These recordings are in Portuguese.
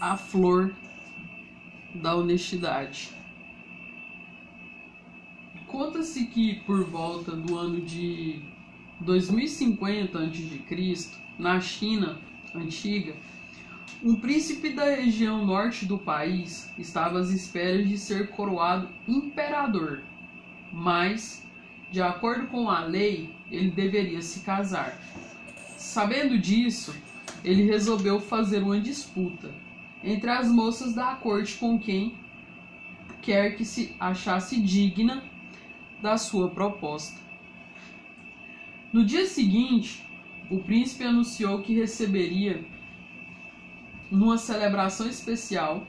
A flor da honestidade. Conta-se que por volta do ano de 2050 a.C., na China antiga, um príncipe da região norte do país estava às esperas de ser coroado imperador, mas, de acordo com a lei, ele deveria se casar. Sabendo disso, ele resolveu fazer uma disputa entre as moças da corte com quem quer que se achasse digna da sua proposta. No dia seguinte, o príncipe anunciou que receberia, numa celebração especial,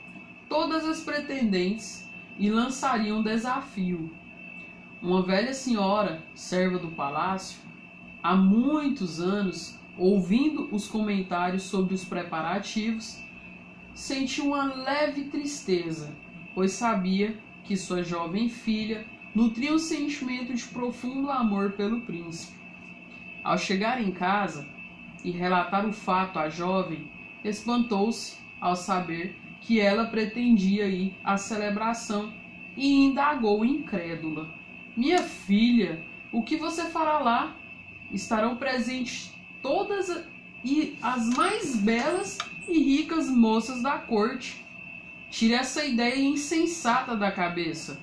todas as pretendentes e lançaria um desafio. Uma velha senhora, serva do palácio, há muitos anos, ouvindo os comentários sobre os preparativos, sentiu uma leve tristeza, pois sabia que sua jovem filha nutria um sentimento de profundo amor pelo príncipe. Ao chegar em casa e relatar o fato à jovem, espantou-se ao saber que ela pretendia ir à celebração e indagou incrédula: Minha filha, o que você fará lá? Estarão presentes todas e as mais belas e ricas moças da corte. Tire essa ideia insensata da cabeça.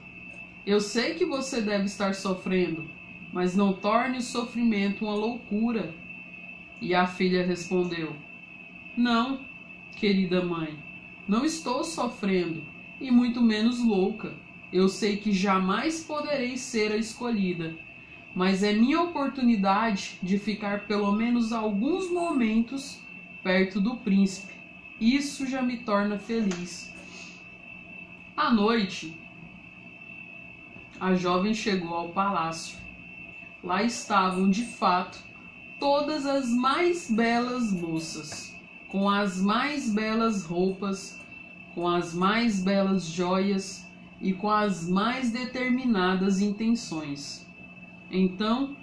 Eu sei que você deve estar sofrendo, mas não torne o sofrimento uma loucura. E a filha respondeu: Não, querida mãe, não estou sofrendo, e muito menos louca. Eu sei que jamais poderei ser a escolhida, mas é minha oportunidade de ficar pelo menos alguns momentos perto do príncipe. Isso já me torna feliz. À noite, a jovem chegou ao palácio. Lá estavam, de fato, todas as mais belas moças, com as mais belas roupas, com as mais belas joias e com as mais determinadas intenções. Então,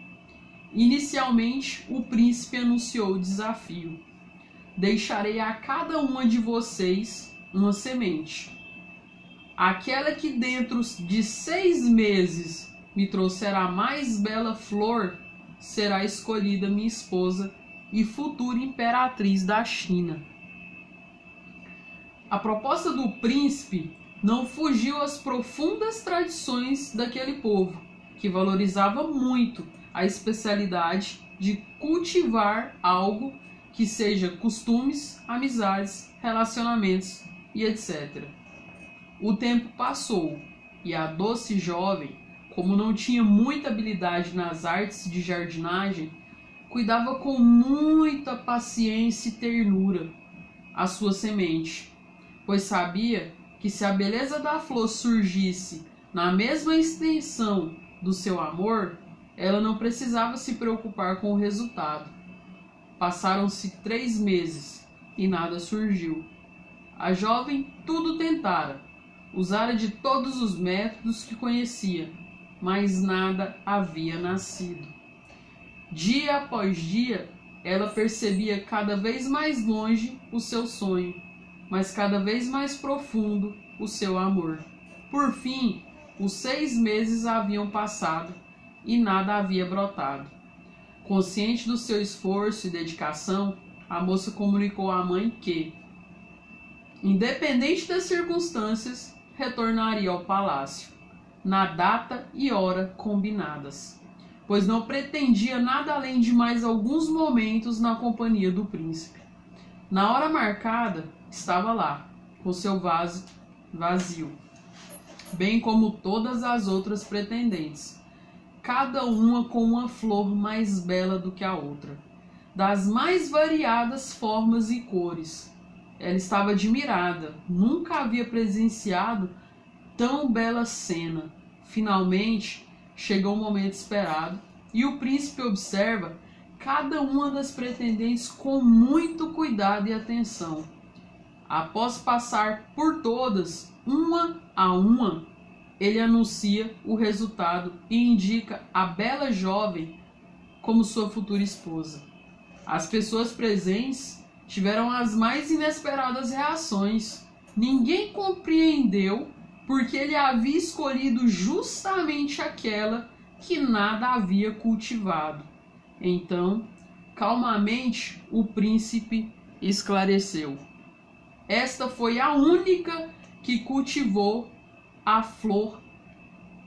inicialmente, o príncipe anunciou o desafio: Deixarei a cada uma de vocês uma semente Aquela que dentro de seis meses me trouxer a mais bela flor será escolhida minha esposa e futura imperatriz da China. A proposta do príncipe não fugiu às profundas tradições daquele povo, que valorizava muito a especialidade de cultivar algo que seja costumes, amizades, relacionamentos e etc. O tempo passou e a doce jovem, como não tinha muita habilidade nas artes de jardinagem, cuidava com muita paciência e ternura a sua semente, pois sabia que se a beleza da flor surgisse na mesma extensão do seu amor, ela não precisava se preocupar com o resultado. Passaram-se três meses e nada surgiu. A jovem tudo tentara, Usara de todos os métodos que conhecia, mas nada havia nascido. Dia após dia, ela percebia cada vez mais longe o seu sonho, mas cada vez mais profundo o seu amor. Por fim, os seis meses haviam passado e nada havia brotado. Consciente do seu esforço e dedicação, a moça comunicou à mãe que, independente das circunstâncias, retornaria ao palácio, na data e hora combinadas, pois não pretendia nada além de mais alguns momentos na companhia do príncipe. Na hora marcada, estava lá, com seu vaso vazio, bem como todas as outras pretendentes, cada uma com uma flor mais bela do que a outra, das mais variadas formas e cores, ela estava admirada, nunca havia presenciado tão bela cena. Finalmente chegou o momento esperado e o príncipe observa cada uma das pretendentes com muito cuidado e atenção. Após passar por todas, uma a uma, ele anuncia o resultado e indica a bela jovem como sua futura esposa. As pessoas presentes tiveram as mais inesperadas reações. Ninguém compreendeu porque ele havia escolhido justamente aquela que nada havia cultivado. Então, calmamente, o príncipe esclareceu. Esta foi a única que cultivou a flor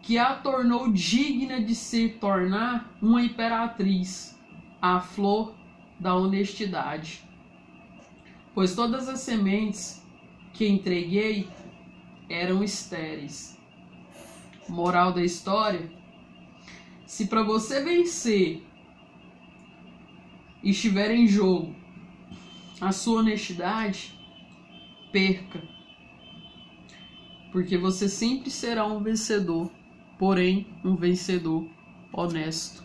que a tornou digna de se tornar uma imperatriz, a flor da honestidade. Pois todas as sementes que entreguei eram estéreis. Moral da história: se para você vencer estiver em jogo a sua honestidade, perca. Porque você sempre será um vencedor, porém um vencedor honesto.